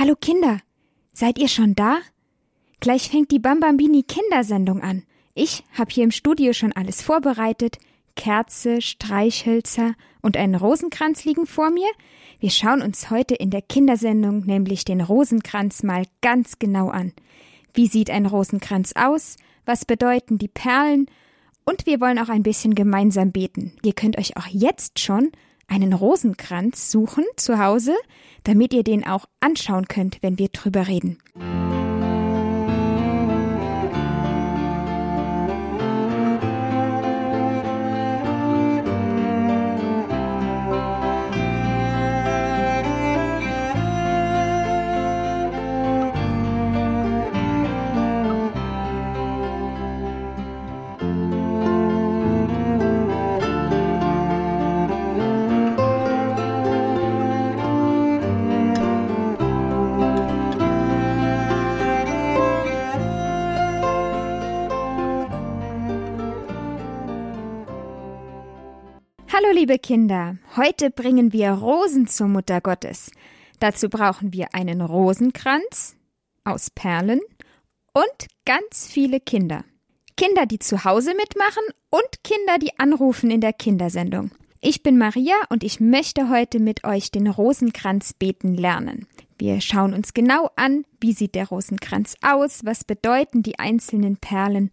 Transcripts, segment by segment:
Hallo Kinder, seid ihr schon da? Gleich fängt die Bambambini Kindersendung an. Ich habe hier im Studio schon alles vorbereitet. Kerze, Streichhölzer und einen Rosenkranz liegen vor mir. Wir schauen uns heute in der Kindersendung nämlich den Rosenkranz mal ganz genau an. Wie sieht ein Rosenkranz aus? Was bedeuten die Perlen? Und wir wollen auch ein bisschen gemeinsam beten. Ihr könnt euch auch jetzt schon einen Rosenkranz suchen zu Hause, damit ihr den auch anschauen könnt, wenn wir drüber reden. Liebe Kinder, heute bringen wir Rosen zur Mutter Gottes. Dazu brauchen wir einen Rosenkranz aus Perlen und ganz viele Kinder. Kinder, die zu Hause mitmachen und Kinder, die anrufen in der Kindersendung. Ich bin Maria und ich möchte heute mit euch den Rosenkranz beten lernen. Wir schauen uns genau an, wie sieht der Rosenkranz aus, was bedeuten die einzelnen Perlen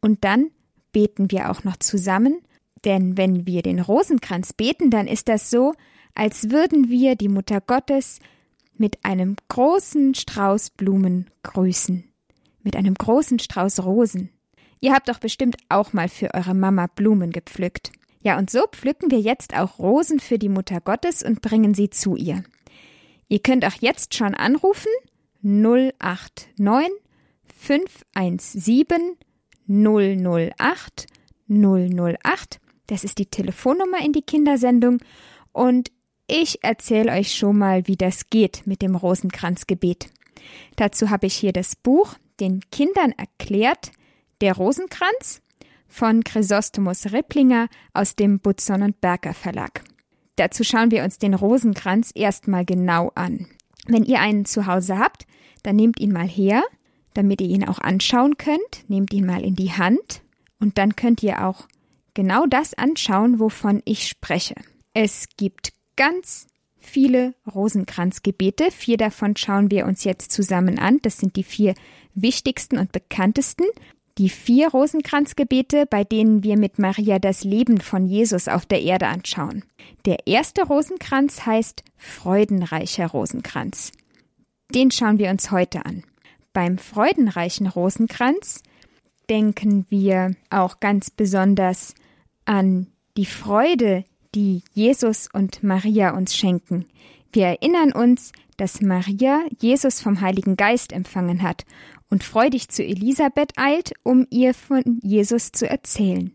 und dann beten wir auch noch zusammen denn wenn wir den Rosenkranz beten, dann ist das so, als würden wir die Mutter Gottes mit einem großen Strauß Blumen grüßen, mit einem großen Strauß Rosen. Ihr habt doch bestimmt auch mal für eure Mama Blumen gepflückt. Ja, und so pflücken wir jetzt auch Rosen für die Mutter Gottes und bringen sie zu ihr. Ihr könnt auch jetzt schon anrufen 089 517 008 008 das ist die Telefonnummer in die Kindersendung und ich erzähle euch schon mal, wie das geht mit dem Rosenkranzgebet. Dazu habe ich hier das Buch Den Kindern erklärt, der Rosenkranz von Chrysostomus Ripplinger aus dem Butzon und Berger Verlag. Dazu schauen wir uns den Rosenkranz erstmal genau an. Wenn ihr einen zu Hause habt, dann nehmt ihn mal her, damit ihr ihn auch anschauen könnt. Nehmt ihn mal in die Hand und dann könnt ihr auch genau das anschauen, wovon ich spreche. Es gibt ganz viele Rosenkranzgebete. Vier davon schauen wir uns jetzt zusammen an. Das sind die vier wichtigsten und bekanntesten. Die vier Rosenkranzgebete, bei denen wir mit Maria das Leben von Jesus auf der Erde anschauen. Der erste Rosenkranz heißt Freudenreicher Rosenkranz. Den schauen wir uns heute an. Beim freudenreichen Rosenkranz denken wir auch ganz besonders an die Freude, die Jesus und Maria uns schenken. Wir erinnern uns, dass Maria Jesus vom Heiligen Geist empfangen hat und freudig zu Elisabeth eilt, um ihr von Jesus zu erzählen.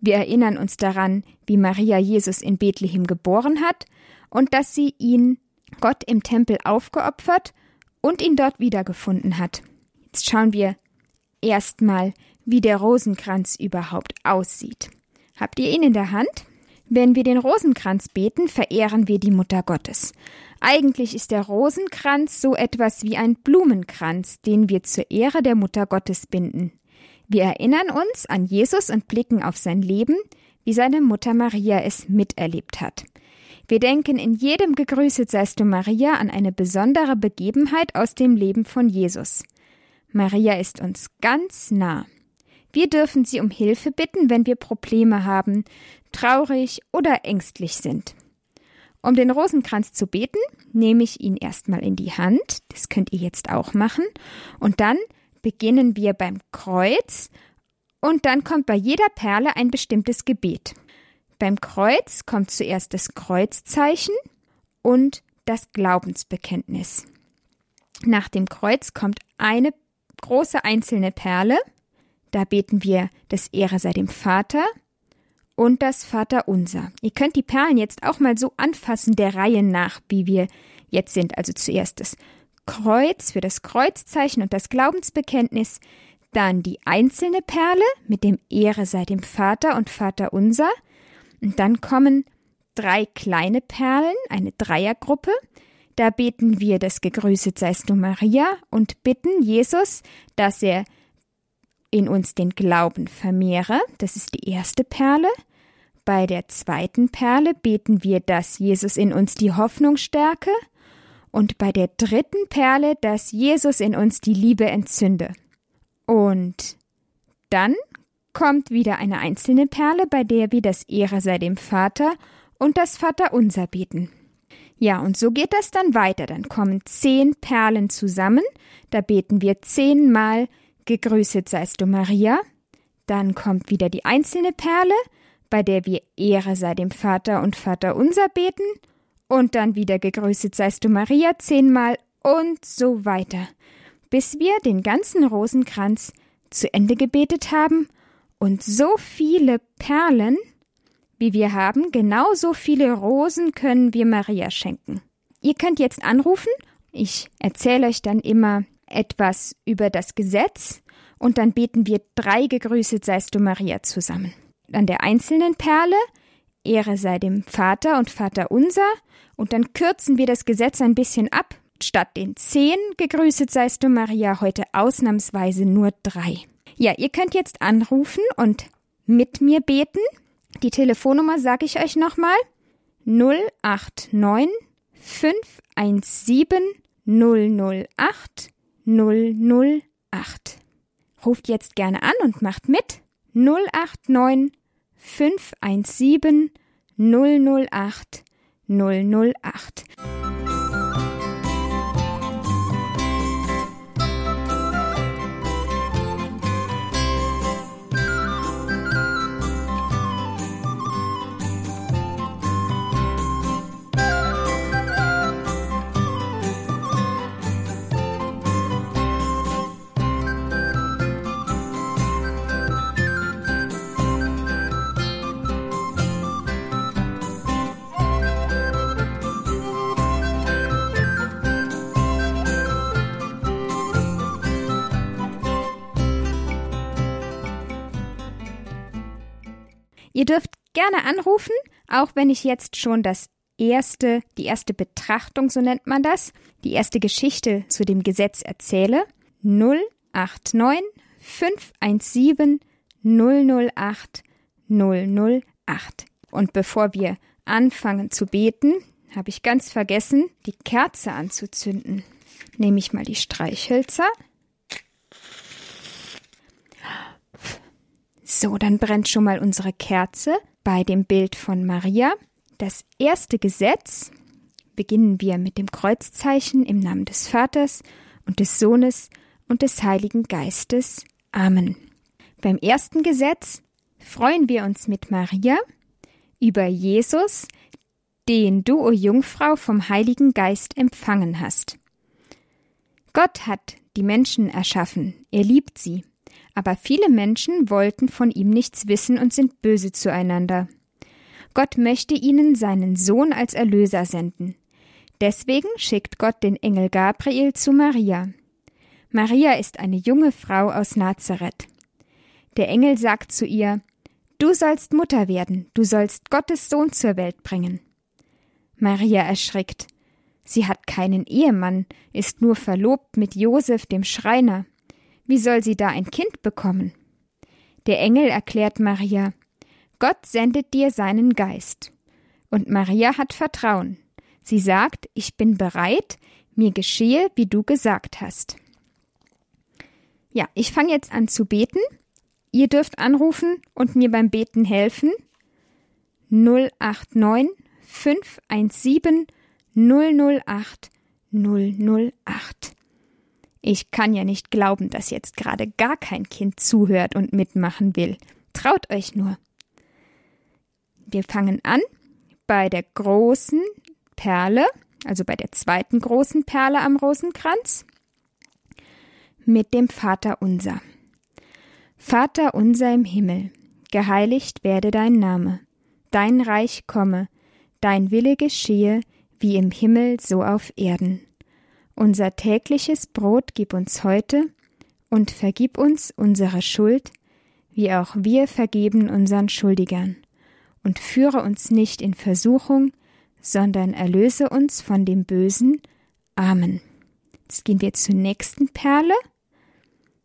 Wir erinnern uns daran, wie Maria Jesus in Bethlehem geboren hat und dass sie ihn Gott im Tempel aufgeopfert und ihn dort wiedergefunden hat. Jetzt schauen wir erstmal, wie der Rosenkranz überhaupt aussieht. Habt ihr ihn in der Hand? Wenn wir den Rosenkranz beten, verehren wir die Mutter Gottes. Eigentlich ist der Rosenkranz so etwas wie ein Blumenkranz, den wir zur Ehre der Mutter Gottes binden. Wir erinnern uns an Jesus und blicken auf sein Leben, wie seine Mutter Maria es miterlebt hat. Wir denken in jedem Gegrüßet seist du Maria an eine besondere Begebenheit aus dem Leben von Jesus. Maria ist uns ganz nah. Wir dürfen sie um Hilfe bitten, wenn wir Probleme haben, traurig oder ängstlich sind. Um den Rosenkranz zu beten, nehme ich ihn erstmal in die Hand, das könnt ihr jetzt auch machen, und dann beginnen wir beim Kreuz und dann kommt bei jeder Perle ein bestimmtes Gebet. Beim Kreuz kommt zuerst das Kreuzzeichen und das Glaubensbekenntnis. Nach dem Kreuz kommt eine große einzelne Perle da beten wir das Ehre sei dem Vater und das Vaterunser. Ihr könnt die Perlen jetzt auch mal so anfassen der Reihe nach, wie wir jetzt sind. Also zuerst das Kreuz für das Kreuzzeichen und das Glaubensbekenntnis, dann die einzelne Perle mit dem Ehre sei dem Vater und Vaterunser und dann kommen drei kleine Perlen, eine Dreiergruppe, Da beten wir das Gegrüßet seist du Maria und bitten Jesus, dass er in uns den Glauben vermehre. Das ist die erste Perle. Bei der zweiten Perle beten wir, dass Jesus in uns die Hoffnung stärke. Und bei der dritten Perle, dass Jesus in uns die Liebe entzünde. Und dann kommt wieder eine einzelne Perle, bei der wir das Ehre sei dem Vater und das Vaterunser beten. Ja, und so geht das dann weiter. Dann kommen zehn Perlen zusammen. Da beten wir zehnmal Gegrüßet seist du Maria. Dann kommt wieder die einzelne Perle, bei der wir Ehre sei dem Vater und Vater unser beten. Und dann wieder Gegrüßet seist du Maria zehnmal und so weiter, bis wir den ganzen Rosenkranz zu Ende gebetet haben und so viele Perlen, wie wir haben, genauso viele Rosen können wir Maria schenken. Ihr könnt jetzt anrufen. Ich erzähle euch dann immer etwas über das Gesetz und dann beten wir drei Gegrüßet seist du Maria zusammen. An der einzelnen Perle Ehre sei dem Vater und Vater unser und dann kürzen wir das Gesetz ein bisschen ab. Statt den zehn Gegrüßet seist du Maria heute ausnahmsweise nur drei. Ja, ihr könnt jetzt anrufen und mit mir beten. Die Telefonnummer sage ich euch nochmal. 089 517 008 008. Ruft jetzt gerne an und macht mit 089 517 008 008. Ihr dürft gerne anrufen, auch wenn ich jetzt schon das erste, die erste Betrachtung, so nennt man das, die erste Geschichte zu dem Gesetz erzähle. 089 517 008 008. Und bevor wir anfangen zu beten, habe ich ganz vergessen, die Kerze anzuzünden. Nehme ich mal die Streichhölzer. So, dann brennt schon mal unsere Kerze bei dem Bild von Maria. Das erste Gesetz beginnen wir mit dem Kreuzzeichen im Namen des Vaters und des Sohnes und des Heiligen Geistes. Amen. Beim ersten Gesetz freuen wir uns mit Maria über Jesus, den du, o Jungfrau, vom Heiligen Geist empfangen hast. Gott hat die Menschen erschaffen, er liebt sie. Aber viele Menschen wollten von ihm nichts wissen und sind böse zueinander. Gott möchte ihnen seinen Sohn als Erlöser senden. Deswegen schickt Gott den Engel Gabriel zu Maria. Maria ist eine junge Frau aus Nazareth. Der Engel sagt zu ihr, Du sollst Mutter werden, du sollst Gottes Sohn zur Welt bringen. Maria erschrickt. Sie hat keinen Ehemann, ist nur verlobt mit Josef, dem Schreiner. Wie soll sie da ein Kind bekommen? Der Engel erklärt Maria, Gott sendet dir seinen Geist. Und Maria hat Vertrauen. Sie sagt, ich bin bereit, mir geschehe, wie du gesagt hast. Ja, ich fange jetzt an zu beten. Ihr dürft anrufen und mir beim Beten helfen. 089 517 008 008. Ich kann ja nicht glauben, dass jetzt gerade gar kein Kind zuhört und mitmachen will. Traut euch nur. Wir fangen an bei der großen Perle, also bei der zweiten großen Perle am Rosenkranz, mit dem Vater unser. Vater unser im Himmel, geheiligt werde dein Name, dein Reich komme, dein Wille geschehe, wie im Himmel so auf Erden. Unser tägliches Brot gib uns heute und vergib uns unsere Schuld, wie auch wir vergeben unseren Schuldigern. Und führe uns nicht in Versuchung, sondern erlöse uns von dem Bösen. Amen. Jetzt gehen wir zur nächsten Perle.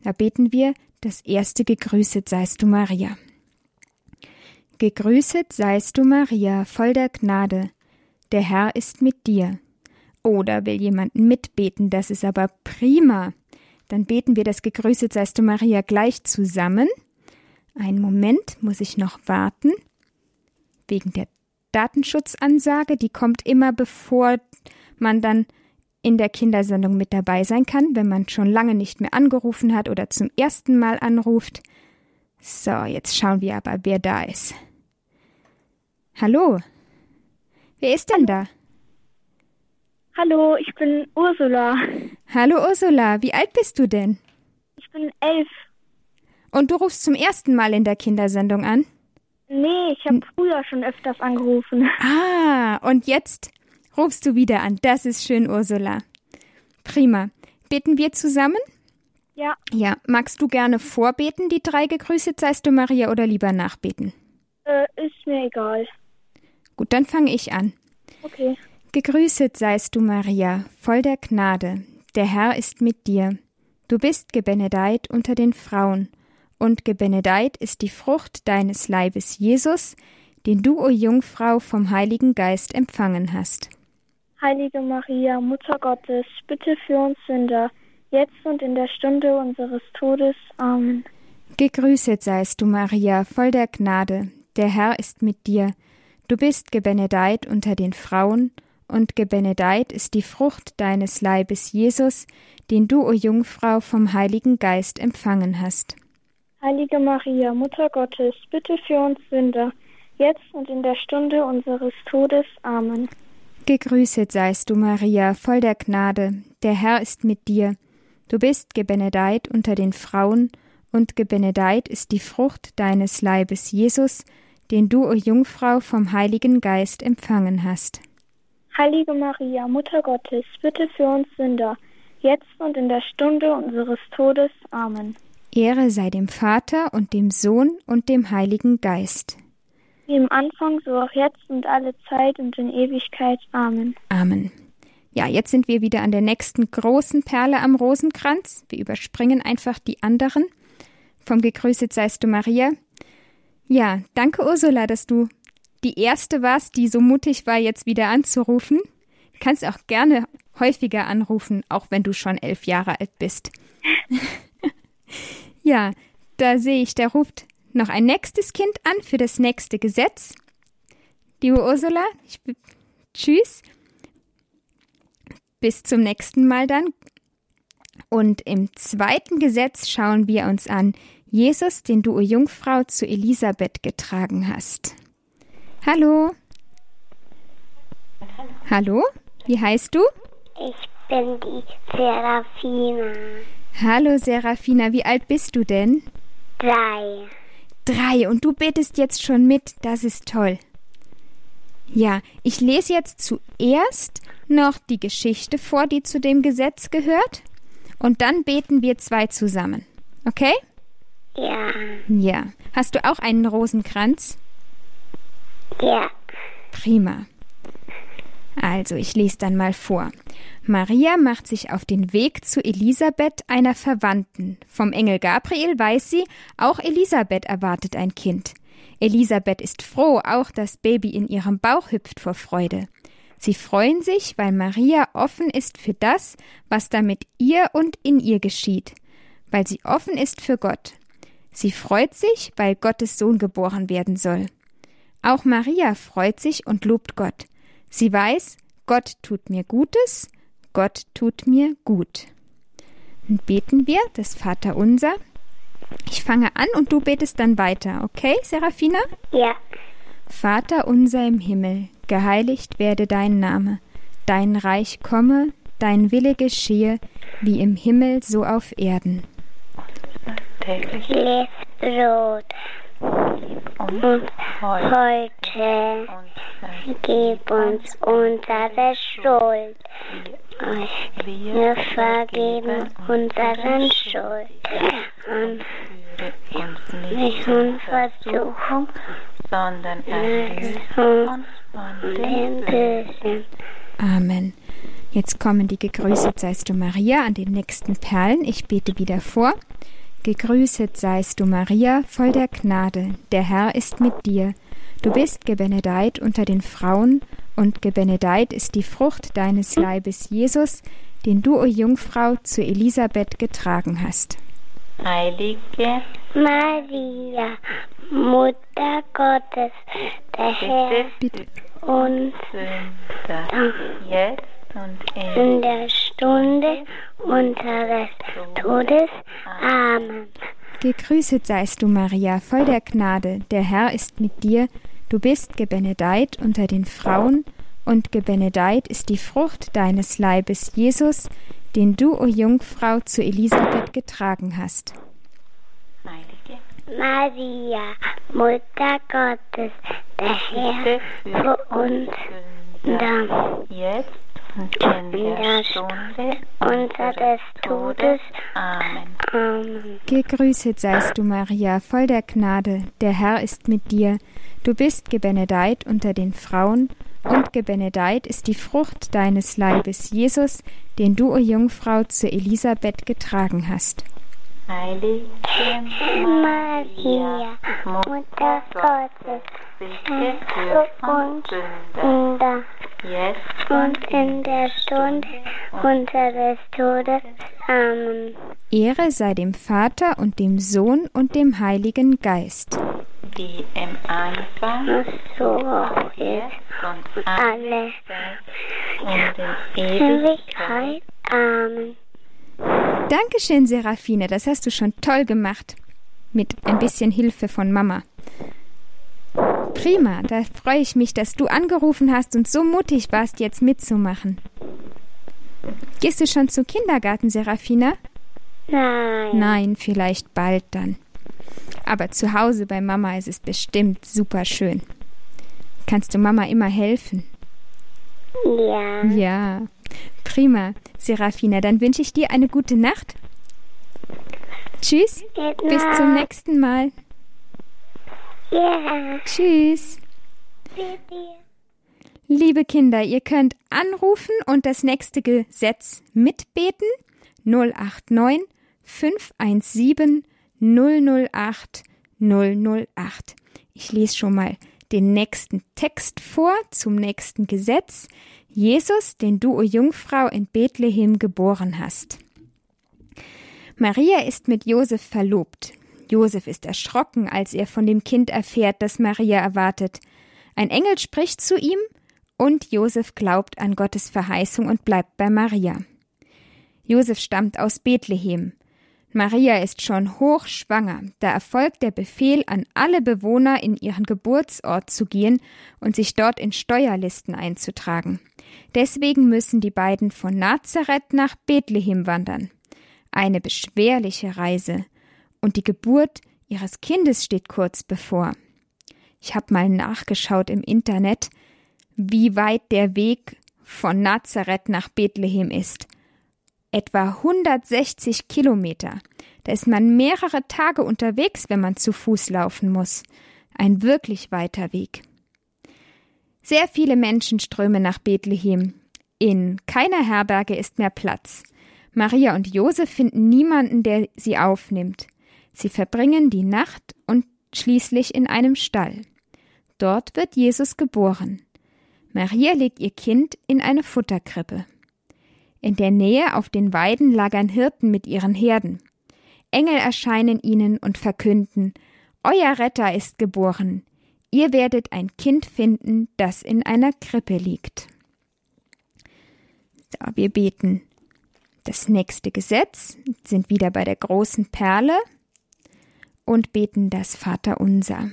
Da beten wir das erste Gegrüßet seist du Maria. Gegrüßet seist du Maria, voll der Gnade. Der Herr ist mit dir. Oder will jemand mitbeten, das ist aber prima. Dann beten wir das Gegrüßet seist du Maria gleich zusammen. Einen Moment muss ich noch warten. Wegen der Datenschutzansage, die kommt immer bevor man dann in der Kindersendung mit dabei sein kann, wenn man schon lange nicht mehr angerufen hat oder zum ersten Mal anruft. So, jetzt schauen wir aber, wer da ist. Hallo? Wer ist denn da? Hallo, ich bin Ursula. Hallo Ursula, wie alt bist du denn? Ich bin elf. Und du rufst zum ersten Mal in der Kindersendung an? Nee, ich habe früher schon öfters angerufen. Ah, und jetzt rufst du wieder an. Das ist schön, Ursula. Prima. Beten wir zusammen? Ja. Ja. Magst du gerne vorbeten, die drei gegrüßet seist du, Maria, oder lieber nachbeten? Äh, ist mir egal. Gut, dann fange ich an. Okay. Gegrüßet seist du, Maria, voll der Gnade. Der Herr ist mit dir. Du bist gebenedeit unter den Frauen, und gebenedeit ist die Frucht deines Leibes, Jesus, den du, o Jungfrau, vom Heiligen Geist empfangen hast. Heilige Maria, Mutter Gottes, bitte für uns Sünder, jetzt und in der Stunde unseres Todes. Amen. Gegrüßet seist du, Maria, voll der Gnade. Der Herr ist mit dir. Du bist gebenedeit unter den Frauen, und gebenedeit ist die Frucht deines Leibes, Jesus, den du, o Jungfrau, vom Heiligen Geist empfangen hast. Heilige Maria, Mutter Gottes, bitte für uns Sünder, jetzt und in der Stunde unseres Todes. Amen. Gegrüßet seist du, Maria, voll der Gnade, der Herr ist mit dir. Du bist gebenedeit unter den Frauen, und gebenedeit ist die Frucht deines Leibes, Jesus, den du, o Jungfrau, vom Heiligen Geist empfangen hast. Heilige Maria, Mutter Gottes, bitte für uns Sünder, jetzt und in der Stunde unseres Todes. Amen. Ehre sei dem Vater und dem Sohn und dem Heiligen Geist. Wie im Anfang, so auch jetzt und alle Zeit und in Ewigkeit. Amen. Amen. Ja, jetzt sind wir wieder an der nächsten großen Perle am Rosenkranz. Wir überspringen einfach die anderen. Vom Gegrüßet seist du Maria. Ja, danke Ursula, dass du die erste warst, die so mutig war, jetzt wieder anzurufen. Du kannst auch gerne häufiger anrufen, auch wenn du schon elf Jahre alt bist. ja, da sehe ich, da ruft noch ein nächstes Kind an für das nächste Gesetz. Liebe Ursula, ich, tschüss. Bis zum nächsten Mal dann. Und im zweiten Gesetz schauen wir uns an Jesus, den du, Jungfrau, zu Elisabeth getragen hast. Hallo. Hallo, wie heißt du? Ich bin die Serafina. Hallo Serafina, wie alt bist du denn? Drei. Drei und du betest jetzt schon mit, das ist toll. Ja, ich lese jetzt zuerst noch die Geschichte vor, die zu dem Gesetz gehört, und dann beten wir zwei zusammen. Okay? Ja. Ja. Hast du auch einen Rosenkranz? Ja. Prima. Also, ich lese dann mal vor. Maria macht sich auf den Weg zu Elisabeth, einer Verwandten. Vom Engel Gabriel weiß sie, auch Elisabeth erwartet ein Kind. Elisabeth ist froh, auch das Baby in ihrem Bauch hüpft vor Freude. Sie freuen sich, weil Maria offen ist für das, was da mit ihr und in ihr geschieht, weil sie offen ist für Gott. Sie freut sich, weil Gottes Sohn geboren werden soll. Auch Maria freut sich und lobt Gott. Sie weiß, Gott tut mir Gutes, Gott tut mir gut. Und beten wir das Vaterunser. Ich fange an und du betest dann weiter, okay, Serafina? Ja. Vater unser im Himmel, geheiligt werde dein Name, dein Reich komme, dein Wille geschehe, wie im Himmel so auf Erden. Tägliches Brot. Und heute gib uns unsere Schuld. Wir vergeben unseren Schuld. Und nicht in Versuchung, sondern erlöse uns und dem Bösen. Amen. Jetzt kommen die Gegrüßet seist du Maria an den nächsten Perlen. Ich bete wieder vor. Gegrüßet seist du Maria, voll der Gnade, der Herr ist mit dir. Du bist gebenedeit unter den Frauen, und gebenedeit ist die Frucht deines Leibes, Jesus, den du, o Jungfrau, zu Elisabeth getragen hast. Heilige Maria, Mutter Gottes, der Herr Bitte. uns jetzt und in in der Stunde unseres Todes. Amen. Gegrüßet seist du, Maria, voll der Gnade, der Herr ist mit dir, du bist gebenedeit unter den Frauen, und gebenedeit ist die Frucht deines Leibes, Jesus, den du, o Jungfrau, zu Elisabeth getragen hast. Heilige Maria, Mutter Gottes, der Herr für uns Sünder, jetzt und in der Stunde unseres Todes. Amen. Amen. Gegrüßet seist du, Maria, voll der Gnade, der Herr ist mit dir, du bist gebenedeit unter den Frauen, und gebenedeit ist die Frucht deines Leibes, Jesus, den du, o Jungfrau, zu Elisabeth getragen hast. Heilige Maria, Mutter Gottes, bitte für uns Sünder, jetzt und in der Stunde unseres Todes. Amen. Ehre sei dem Vater und dem Sohn und dem Heiligen Geist. wie im Anfang, So auch jetzt und alle und in. Ewigkeit. Amen. Dankeschön, Serafine, das hast du schon toll gemacht. Mit ein bisschen Hilfe von Mama. Prima, da freue ich mich, dass du angerufen hast und so mutig warst, jetzt mitzumachen. Gehst du schon zum Kindergarten, Serafina? Nein. Nein, vielleicht bald dann. Aber zu Hause bei Mama ist es bestimmt super schön. Kannst du Mama immer helfen? Ja. Ja. Prima, Serafina. Dann wünsche ich dir eine gute Nacht. Tschüss. Bis zum nächsten Mal. Ja. Tschüss. Liebe Kinder, ihr könnt anrufen und das nächste Gesetz mitbeten. 089 517 008 008. Ich lese schon mal den nächsten Text vor zum nächsten Gesetz. Jesus, den du, o Jungfrau, in Bethlehem geboren hast. Maria ist mit Josef verlobt. Josef ist erschrocken, als er von dem Kind erfährt, das Maria erwartet. Ein Engel spricht zu ihm und Josef glaubt an Gottes Verheißung und bleibt bei Maria. Josef stammt aus Bethlehem. Maria ist schon hochschwanger, da erfolgt der Befehl an alle Bewohner, in ihren Geburtsort zu gehen und sich dort in Steuerlisten einzutragen. Deswegen müssen die beiden von Nazareth nach Bethlehem wandern. Eine beschwerliche Reise, und die Geburt ihres Kindes steht kurz bevor. Ich habe mal nachgeschaut im Internet, wie weit der Weg von Nazareth nach Bethlehem ist etwa 160 Kilometer. Da ist man mehrere Tage unterwegs, wenn man zu Fuß laufen muss. Ein wirklich weiter Weg. Sehr viele Menschen strömen nach Bethlehem. In keiner Herberge ist mehr Platz. Maria und Josef finden niemanden, der sie aufnimmt. Sie verbringen die Nacht und schließlich in einem Stall. Dort wird Jesus geboren. Maria legt ihr Kind in eine Futterkrippe. In der Nähe auf den Weiden lagern Hirten mit ihren Herden. Engel erscheinen ihnen und verkünden Euer Retter ist geboren. Ihr werdet ein Kind finden, das in einer Krippe liegt. So, wir beten. Das nächste Gesetz sind wieder bei der großen Perle und beten das Vaterunser.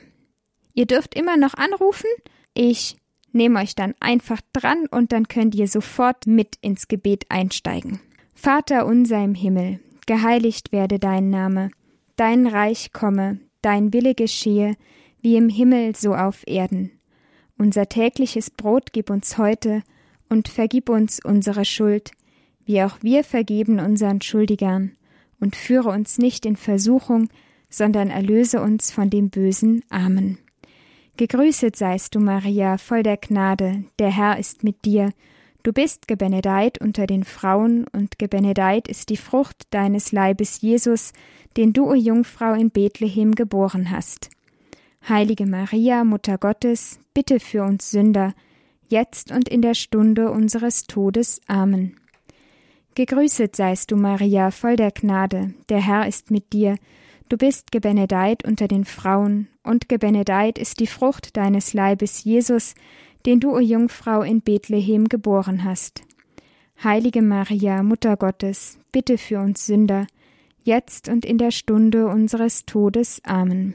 Ihr dürft immer noch anrufen. Ich nehme euch dann einfach dran und dann könnt ihr sofort mit ins Gebet einsteigen. Vater unser im Himmel, geheiligt werde dein Name, dein Reich komme, dein Wille geschehe, wie im Himmel so auf Erden. Unser tägliches Brot gib uns heute und vergib uns unsere Schuld, wie auch wir vergeben unseren Schuldigern, und führe uns nicht in Versuchung, sondern erlöse uns von dem Bösen. Amen. Gegrüßet seist du, Maria, voll der Gnade, der Herr ist mit dir. Du bist gebenedeit unter den Frauen, und gebenedeit ist die Frucht deines Leibes, Jesus, den du, o Jungfrau, in Bethlehem geboren hast. Heilige Maria, Mutter Gottes, bitte für uns Sünder, jetzt und in der Stunde unseres Todes. Amen. Gegrüßet seist du, Maria, voll der Gnade, der Herr ist mit dir. Du bist gebenedeit unter den Frauen, und gebenedeit ist die Frucht deines Leibes, Jesus, den du, o Jungfrau, in Bethlehem geboren hast. Heilige Maria, Mutter Gottes, bitte für uns Sünder, jetzt und in der Stunde unseres Todes. Amen.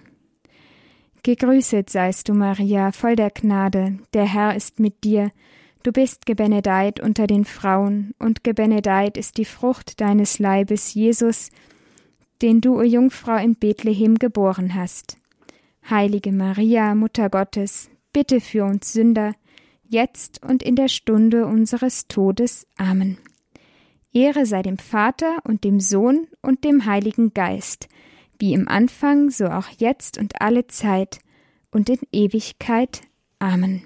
Gegrüßet seist du, Maria, voll der Gnade, der Herr ist mit dir, du bist gebenedeit unter den Frauen, und gebenedeit ist die Frucht deines Leibes, Jesus, den du, o Jungfrau, in Bethlehem geboren hast. Heilige Maria, Mutter Gottes, bitte für uns Sünder, jetzt und in der Stunde unseres Todes. Amen. Ehre sei dem Vater und dem Sohn und dem Heiligen Geist, wie im Anfang, so auch jetzt und alle Zeit und in Ewigkeit. Amen.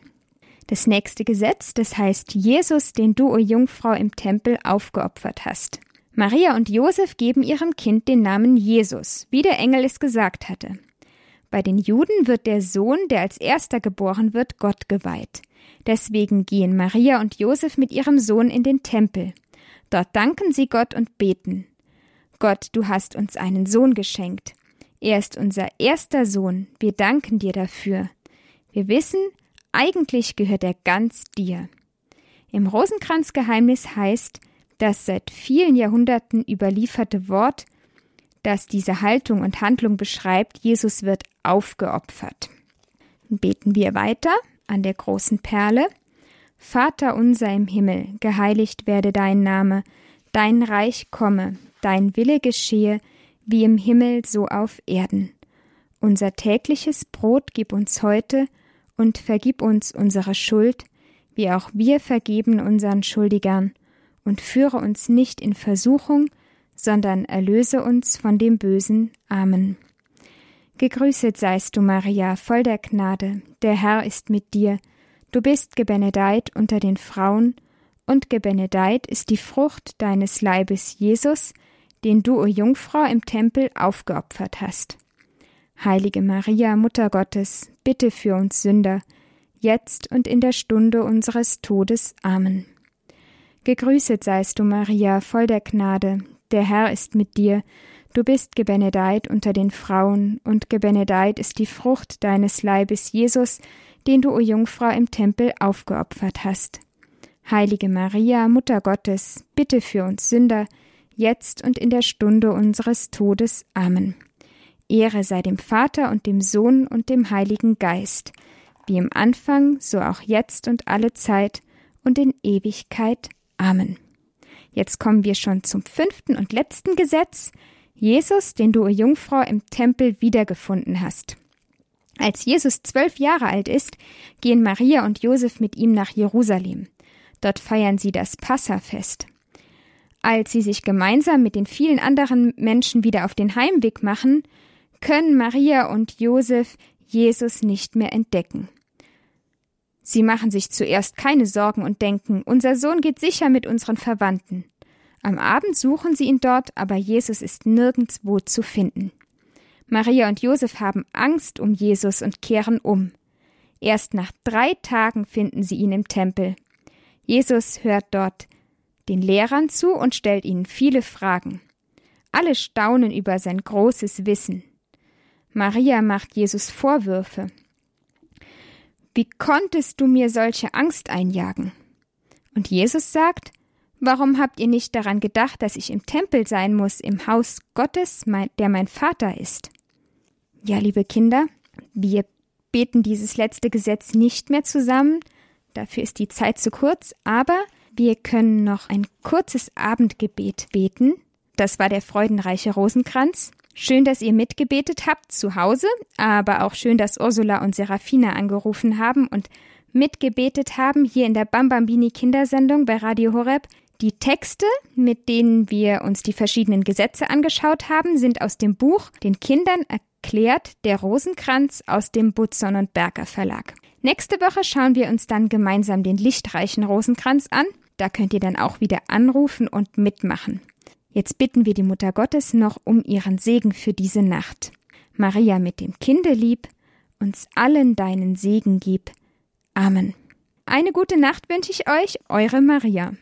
Das nächste Gesetz, das heißt Jesus, den du, o Jungfrau, im Tempel aufgeopfert hast. Maria und Josef geben ihrem Kind den Namen Jesus, wie der Engel es gesagt hatte. Bei den Juden wird der Sohn, der als erster geboren wird, Gott geweiht. Deswegen gehen Maria und Josef mit ihrem Sohn in den Tempel. Dort danken sie Gott und beten. Gott, du hast uns einen Sohn geschenkt. Er ist unser erster Sohn. Wir danken dir dafür. Wir wissen, eigentlich gehört er ganz dir. Im Rosenkranzgeheimnis heißt, das seit vielen Jahrhunderten überlieferte Wort, das diese Haltung und Handlung beschreibt, Jesus wird aufgeopfert. Beten wir weiter an der großen Perle. Vater unser im Himmel, geheiligt werde dein Name, dein Reich komme, dein Wille geschehe, wie im Himmel so auf Erden. Unser tägliches Brot gib uns heute und vergib uns unsere Schuld, wie auch wir vergeben unseren Schuldigern und führe uns nicht in Versuchung, sondern erlöse uns von dem Bösen. Amen. Gegrüßet seist du, Maria, voll der Gnade, der Herr ist mit dir, du bist gebenedeit unter den Frauen, und gebenedeit ist die Frucht deines Leibes, Jesus, den du, o Jungfrau, im Tempel aufgeopfert hast. Heilige Maria, Mutter Gottes, bitte für uns Sünder, jetzt und in der Stunde unseres Todes. Amen. Gegrüßet seist du, Maria, voll der Gnade, der Herr ist mit dir, du bist gebenedeit unter den Frauen, und gebenedeit ist die Frucht deines Leibes, Jesus, den du, o Jungfrau, im Tempel aufgeopfert hast. Heilige Maria, Mutter Gottes, bitte für uns Sünder, jetzt und in der Stunde unseres Todes. Amen. Ehre sei dem Vater und dem Sohn und dem Heiligen Geist, wie im Anfang, so auch jetzt und alle Zeit und in Ewigkeit. Amen. Jetzt kommen wir schon zum fünften und letzten Gesetz. Jesus, den du, Jungfrau, im Tempel wiedergefunden hast. Als Jesus zwölf Jahre alt ist, gehen Maria und Josef mit ihm nach Jerusalem. Dort feiern sie das Passafest. Als sie sich gemeinsam mit den vielen anderen Menschen wieder auf den Heimweg machen, können Maria und Josef Jesus nicht mehr entdecken. Sie machen sich zuerst keine Sorgen und denken, unser Sohn geht sicher mit unseren Verwandten. Am Abend suchen sie ihn dort, aber Jesus ist nirgendswo zu finden. Maria und Josef haben Angst um Jesus und kehren um. Erst nach drei Tagen finden sie ihn im Tempel. Jesus hört dort den Lehrern zu und stellt ihnen viele Fragen. Alle staunen über sein großes Wissen. Maria macht Jesus Vorwürfe. Wie konntest du mir solche Angst einjagen? Und Jesus sagt, Warum habt ihr nicht daran gedacht, dass ich im Tempel sein muss, im Haus Gottes, der mein Vater ist? Ja, liebe Kinder, wir beten dieses letzte Gesetz nicht mehr zusammen, dafür ist die Zeit zu kurz, aber wir können noch ein kurzes Abendgebet beten. Das war der freudenreiche Rosenkranz. Schön, dass ihr mitgebetet habt zu Hause, aber auch schön, dass Ursula und Serafina angerufen haben und mitgebetet haben hier in der Bambambini Kindersendung bei Radio Horeb. Die Texte, mit denen wir uns die verschiedenen Gesetze angeschaut haben, sind aus dem Buch Den Kindern erklärt der Rosenkranz aus dem Butzon und Berger Verlag. Nächste Woche schauen wir uns dann gemeinsam den lichtreichen Rosenkranz an. Da könnt ihr dann auch wieder anrufen und mitmachen. Jetzt bitten wir die Mutter Gottes noch um ihren Segen für diese Nacht. Maria mit dem Kinde lieb, uns allen deinen Segen gib. Amen. Eine gute Nacht wünsche ich euch, eure Maria.